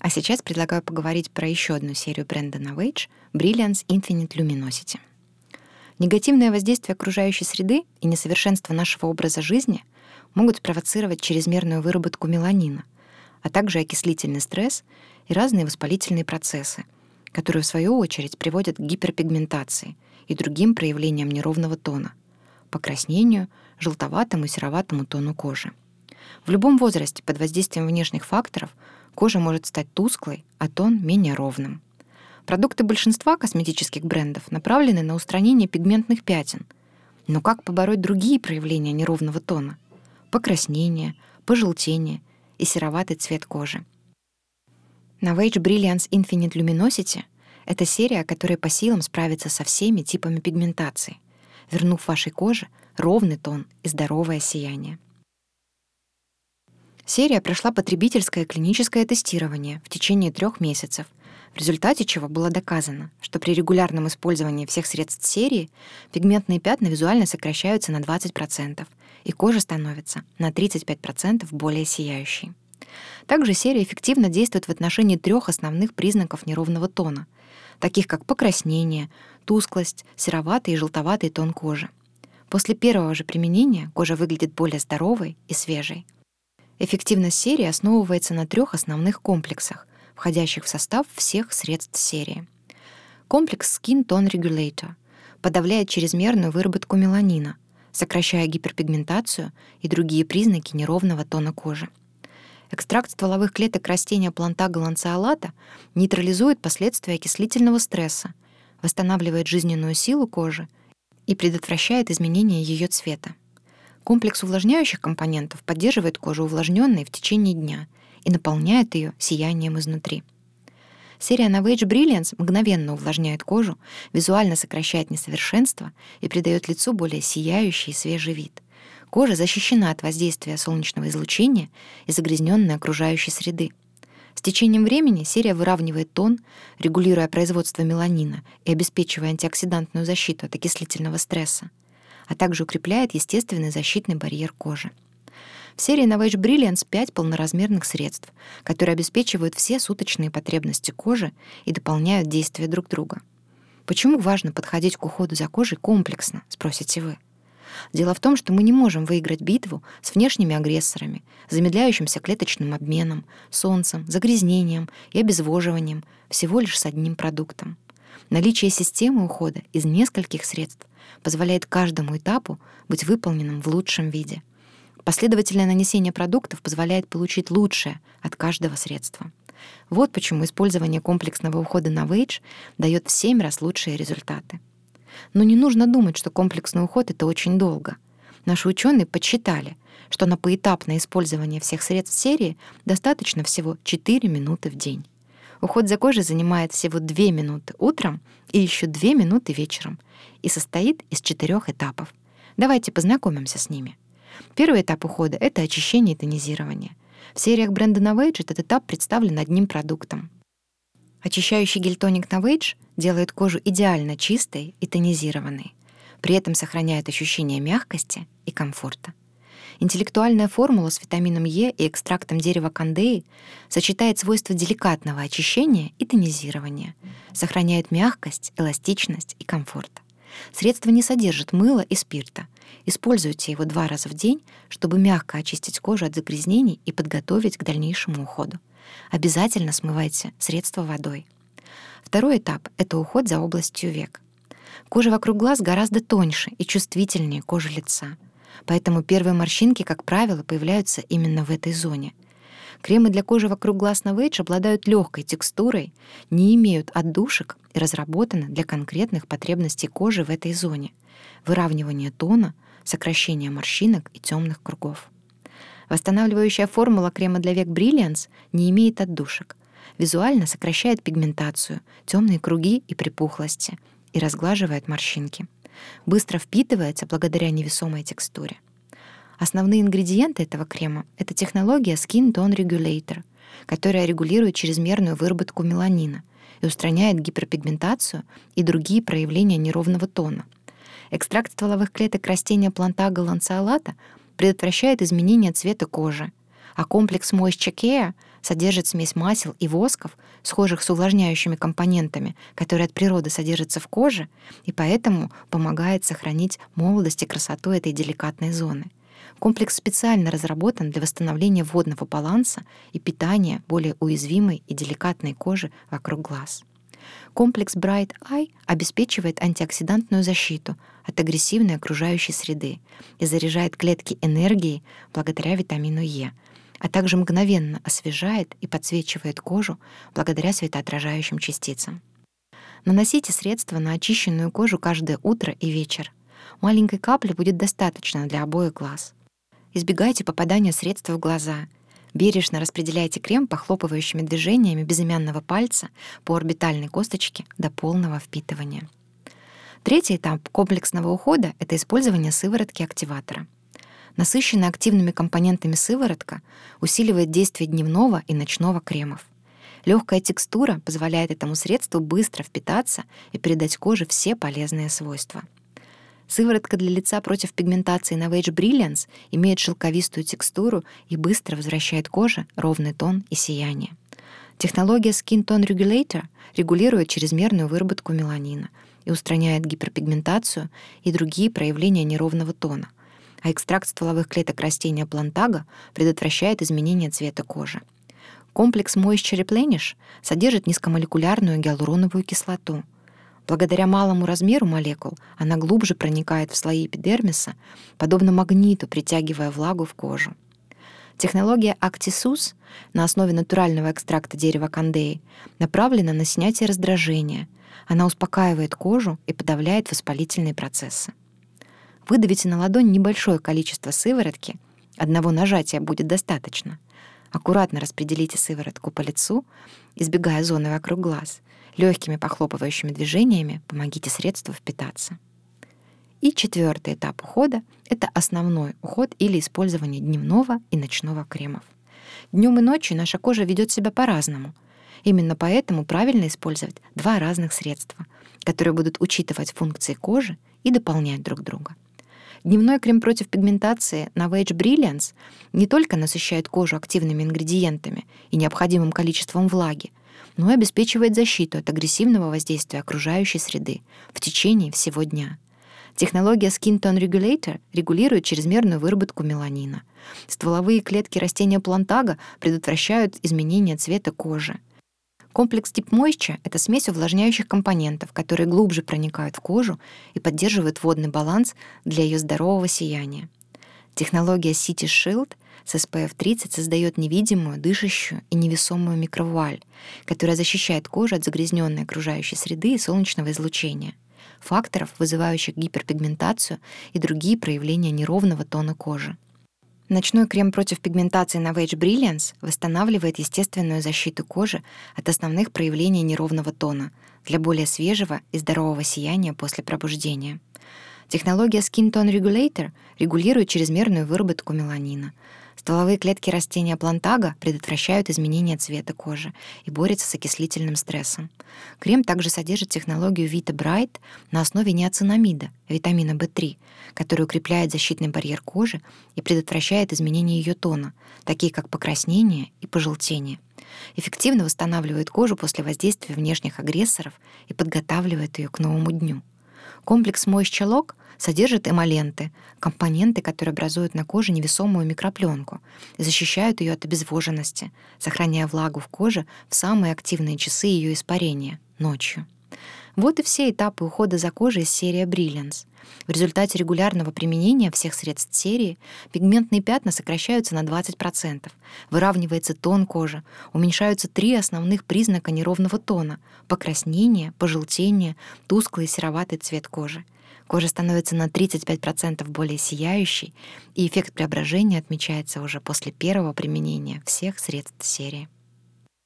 А сейчас предлагаю поговорить про еще одну серию бренда Novage Brilliance Infinite Luminosity. Негативное воздействие окружающей среды и несовершенство нашего образа жизни могут спровоцировать чрезмерную выработку меланина, а также окислительный стресс и разные воспалительные процессы, которые в свою очередь приводят к гиперпигментации и другим проявлениям неровного тона, покраснению, желтоватому и сероватому тону кожи. В любом возрасте под воздействием внешних факторов кожа может стать тусклой, а тон менее ровным. Продукты большинства косметических брендов направлены на устранение пигментных пятен. Но как побороть другие проявления неровного тона? Покраснение, пожелтение и сероватый цвет кожи. Novage Brilliance Infinite Luminosity — это серия, которая по силам справится со всеми типами пигментации, вернув вашей коже ровный тон и здоровое сияние. Серия прошла потребительское клиническое тестирование в течение трех месяцев, в результате чего было доказано, что при регулярном использовании всех средств серии пигментные пятна визуально сокращаются на 20%, и кожа становится на 35% более сияющей. Также серия эффективно действует в отношении трех основных признаков неровного тона, таких как покраснение, тусклость, сероватый и желтоватый тон кожи. После первого же применения кожа выглядит более здоровой и свежей. Эффективность серии основывается на трех основных комплексах, входящих в состав всех средств серии. Комплекс Skin Tone Regulator подавляет чрезмерную выработку меланина, сокращая гиперпигментацию и другие признаки неровного тона кожи. Экстракт стволовых клеток растения плантага ланцеолата нейтрализует последствия окислительного стресса, восстанавливает жизненную силу кожи и предотвращает изменение ее цвета. Комплекс увлажняющих компонентов поддерживает кожу увлажненной в течение дня и наполняет ее сиянием изнутри. Серия Novage Brilliance мгновенно увлажняет кожу, визуально сокращает несовершенства и придает лицу более сияющий и свежий вид. Кожа защищена от воздействия солнечного излучения и загрязненной окружающей среды. С течением времени серия выравнивает тон, регулируя производство меланина и обеспечивая антиоксидантную защиту от окислительного стресса а также укрепляет естественный защитный барьер кожи. В серии Novage Brilliance 5 полноразмерных средств, которые обеспечивают все суточные потребности кожи и дополняют действия друг друга. Почему важно подходить к уходу за кожей комплексно, спросите вы? Дело в том, что мы не можем выиграть битву с внешними агрессорами, замедляющимся клеточным обменом, солнцем, загрязнением и обезвоживанием всего лишь с одним продуктом. Наличие системы ухода из нескольких средств позволяет каждому этапу быть выполненным в лучшем виде. Последовательное нанесение продуктов позволяет получить лучшее от каждого средства. Вот почему использование комплексного ухода на Вейдж дает в 7 раз лучшие результаты. Но не нужно думать, что комплексный уход — это очень долго. Наши ученые подсчитали, что на поэтапное использование всех средств серии достаточно всего 4 минуты в день. Уход за кожей занимает всего 2 минуты утром и еще 2 минуты вечером и состоит из четырех этапов. Давайте познакомимся с ними. Первый этап ухода — это очищение и тонизирование. В сериях бренда Novage этот этап представлен одним продуктом. Очищающий гель-тоник Novage делает кожу идеально чистой и тонизированной, при этом сохраняет ощущение мягкости и комфорта. Интеллектуальная формула с витамином Е и экстрактом дерева кандеи сочетает свойства деликатного очищения и тонизирования, сохраняет мягкость, эластичность и комфорт. Средство не содержит мыла и спирта. Используйте его два раза в день, чтобы мягко очистить кожу от загрязнений и подготовить к дальнейшему уходу. Обязательно смывайте средство водой. Второй этап — это уход за областью век. Кожа вокруг глаз гораздо тоньше и чувствительнее кожи лица — Поэтому первые морщинки, как правило, появляются именно в этой зоне. Кремы для кожи вокруг глаз Novage обладают легкой текстурой, не имеют отдушек и разработаны для конкретных потребностей кожи в этой зоне — выравнивания тона, сокращения морщинок и темных кругов. Восстанавливающая формула крема для век Brilliance не имеет отдушек. Визуально сокращает пигментацию, темные круги и припухлости и разглаживает морщинки быстро впитывается благодаря невесомой текстуре. Основные ингредиенты этого крема — это технология Skin Tone Regulator, которая регулирует чрезмерную выработку меланина и устраняет гиперпигментацию и другие проявления неровного тона. Экстракт стволовых клеток растения плантага ланцеолата предотвращает изменение цвета кожи, а комплекс Moisture Care содержит смесь масел и восков, схожих с увлажняющими компонентами, которые от природы содержатся в коже, и поэтому помогает сохранить молодость и красоту этой деликатной зоны. Комплекс специально разработан для восстановления водного баланса и питания более уязвимой и деликатной кожи вокруг глаз. Комплекс Bright Eye обеспечивает антиоксидантную защиту от агрессивной окружающей среды и заряжает клетки энергией благодаря витамину Е, а также мгновенно освежает и подсвечивает кожу благодаря светоотражающим частицам. Наносите средства на очищенную кожу каждое утро и вечер. Маленькой капли будет достаточно для обоих глаз. Избегайте попадания средств в глаза. Бережно распределяйте крем похлопывающими движениями безымянного пальца по орбитальной косточке до полного впитывания. Третий этап комплексного ухода — это использование сыворотки-активатора. Насыщенная активными компонентами сыворотка усиливает действие дневного и ночного кремов. Легкая текстура позволяет этому средству быстро впитаться и передать коже все полезные свойства — Сыворотка для лица против пигментации Novage Brilliance имеет шелковистую текстуру и быстро возвращает коже ровный тон и сияние. Технология Skin Tone Regulator регулирует чрезмерную выработку меланина и устраняет гиперпигментацию и другие проявления неровного тона, а экстракт стволовых клеток растения плантага предотвращает изменение цвета кожи. Комплекс Moisture Replenish содержит низкомолекулярную гиалуроновую кислоту — Благодаря малому размеру молекул она глубже проникает в слои эпидермиса, подобно магниту, притягивая влагу в кожу. Технология Actisus на основе натурального экстракта дерева кандеи направлена на снятие раздражения. Она успокаивает кожу и подавляет воспалительные процессы. Выдавите на ладонь небольшое количество сыворотки, одного нажатия будет достаточно. Аккуратно распределите сыворотку по лицу, избегая зоны вокруг глаз — Легкими похлопывающими движениями помогите средству впитаться. И четвертый этап ухода — это основной уход или использование дневного и ночного кремов. Днем и ночью наша кожа ведет себя по-разному. Именно поэтому правильно использовать два разных средства, которые будут учитывать функции кожи и дополнять друг друга. Дневной крем против пигментации Novage Brilliance не только насыщает кожу активными ингредиентами и необходимым количеством влаги, но и обеспечивает защиту от агрессивного воздействия окружающей среды в течение всего дня. Технология Skin Tone Regulator регулирует чрезмерную выработку меланина. Стволовые клетки растения плантага предотвращают изменение цвета кожи. Комплекс Deep Moisture — это смесь увлажняющих компонентов, которые глубже проникают в кожу и поддерживают водный баланс для ее здорового сияния. Технология City Shield с SPF 30 создает невидимую, дышащую и невесомую микровуаль, которая защищает кожу от загрязненной окружающей среды и солнечного излучения, факторов, вызывающих гиперпигментацию и другие проявления неровного тона кожи. Ночной крем против пигментации Novage Brilliance восстанавливает естественную защиту кожи от основных проявлений неровного тона для более свежего и здорового сияния после пробуждения. Технология Skin Tone Regulator регулирует чрезмерную выработку меланина, Стволовые клетки растения плантага предотвращают изменение цвета кожи и борются с окислительным стрессом. Крем также содержит технологию Vita Bright на основе неоцинамида, витамина В3, который укрепляет защитный барьер кожи и предотвращает изменение ее тона, такие как покраснение и пожелтение. Эффективно восстанавливает кожу после воздействия внешних агрессоров и подготавливает ее к новому дню. Комплекс Moisture Lock содержит эмоленты, компоненты, которые образуют на коже невесомую микропленку и защищают ее от обезвоженности, сохраняя влагу в коже в самые активные часы ее испарения — ночью. Вот и все этапы ухода за кожей из серии Brilliance. В результате регулярного применения всех средств серии пигментные пятна сокращаются на 20%, выравнивается тон кожи, уменьшаются три основных признака неровного тона — покраснение, пожелтение, тусклый и сероватый цвет кожи. Кожа становится на 35% более сияющей, и эффект преображения отмечается уже после первого применения всех средств серии.